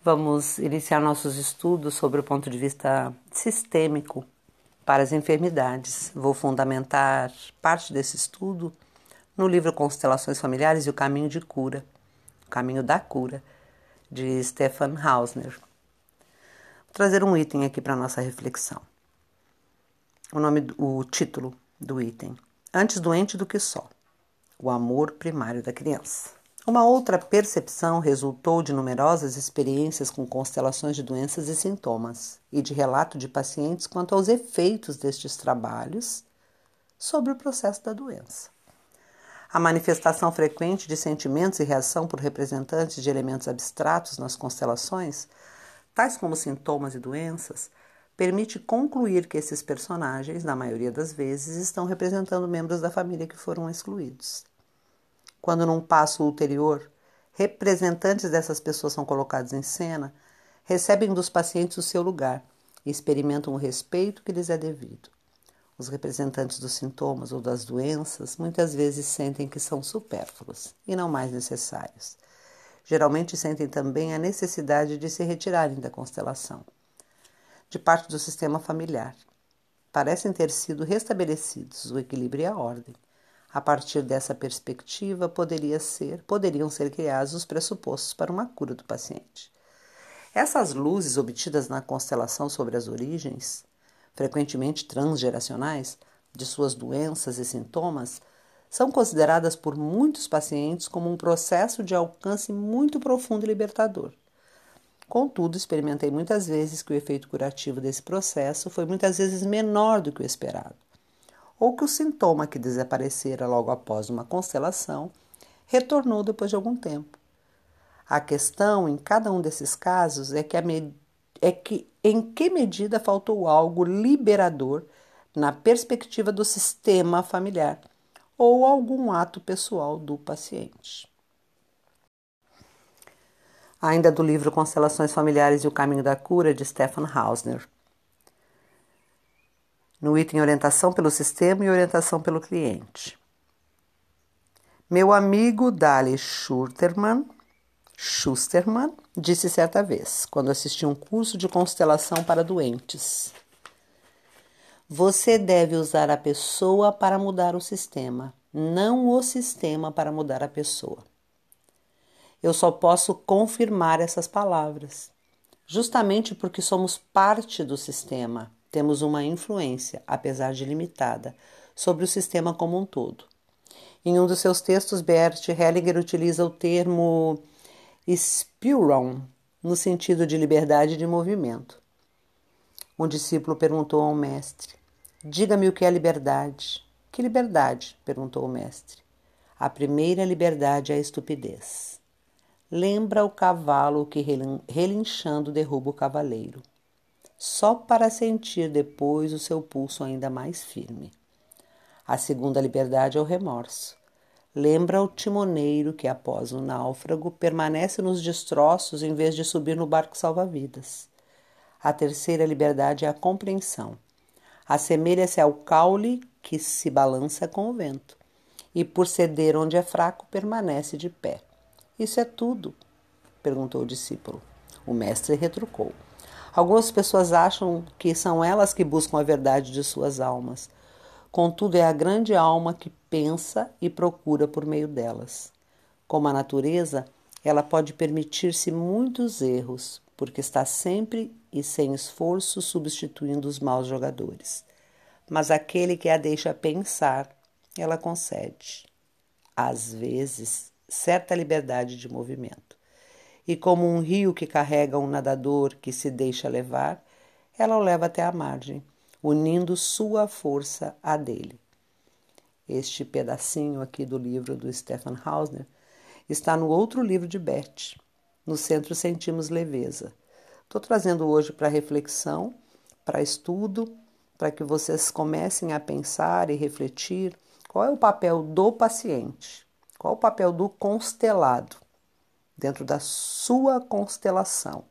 Vamos iniciar nossos estudos sobre o ponto de vista sistêmico para as enfermidades. Vou fundamentar parte desse estudo no livro Constelações Familiares e o Caminho de Cura, o Caminho da Cura, de Stefan Hausner. Vou trazer um item aqui para nossa reflexão. O nome, o título do item: Antes doente do que só. O amor primário da criança. Uma outra percepção resultou de numerosas experiências com constelações de doenças e sintomas e de relato de pacientes quanto aos efeitos destes trabalhos sobre o processo da doença. A manifestação frequente de sentimentos e reação por representantes de elementos abstratos nas constelações, tais como sintomas e doenças, permite concluir que esses personagens, na maioria das vezes, estão representando membros da família que foram excluídos. Quando, num passo ulterior, representantes dessas pessoas são colocados em cena, recebem dos pacientes o seu lugar e experimentam o respeito que lhes é devido. Os representantes dos sintomas ou das doenças muitas vezes sentem que são supérfluos e não mais necessários. Geralmente sentem também a necessidade de se retirarem da constelação. De parte do sistema familiar, parecem ter sido restabelecidos o equilíbrio e a ordem. A partir dessa perspectiva, poderia ser, poderiam ser criados os pressupostos para uma cura do paciente. Essas luzes obtidas na constelação sobre as origens, frequentemente transgeracionais, de suas doenças e sintomas, são consideradas por muitos pacientes como um processo de alcance muito profundo e libertador. Contudo, experimentei muitas vezes que o efeito curativo desse processo foi muitas vezes menor do que o esperado ou que o sintoma que desaparecera logo após uma constelação retornou depois de algum tempo. A questão em cada um desses casos é que, é que em que medida faltou algo liberador na perspectiva do sistema familiar ou algum ato pessoal do paciente. Ainda do livro Constelações Familiares e o Caminho da Cura, de Stefan Hausner no item orientação pelo sistema e orientação pelo cliente. Meu amigo Dali Schusterman, Schusterman disse certa vez, quando assisti um curso de constelação para doentes: Você deve usar a pessoa para mudar o sistema, não o sistema para mudar a pessoa. Eu só posso confirmar essas palavras, justamente porque somos parte do sistema temos uma influência, apesar de limitada, sobre o sistema como um todo. Em um dos seus textos, Bert Hellinger utiliza o termo Spielraum, no sentido de liberdade de movimento. Um discípulo perguntou ao mestre: Diga-me o que é liberdade. Que liberdade? perguntou o mestre. A primeira liberdade é a estupidez. Lembra o cavalo que relinchando derruba o cavaleiro só para sentir depois o seu pulso ainda mais firme. A segunda liberdade é o remorso. Lembra o timoneiro que, após o náufrago, permanece nos destroços em vez de subir no barco salva-vidas. A terceira liberdade é a compreensão. Assemelha-se ao caule que se balança com o vento, e por ceder onde é fraco, permanece de pé. Isso é tudo? perguntou o discípulo. O mestre retrucou. Algumas pessoas acham que são elas que buscam a verdade de suas almas. Contudo, é a grande alma que pensa e procura por meio delas. Como a natureza, ela pode permitir-se muitos erros, porque está sempre e sem esforço substituindo os maus jogadores. Mas aquele que a deixa pensar, ela concede, às vezes, certa liberdade de movimento e como um rio que carrega um nadador que se deixa levar, ela o leva até a margem, unindo sua força à dele. Este pedacinho aqui do livro do Stefan Hausner está no outro livro de Beth, No Centro Sentimos Leveza. Estou trazendo hoje para reflexão, para estudo, para que vocês comecem a pensar e refletir qual é o papel do paciente, qual é o papel do constelado dentro da sua constelação.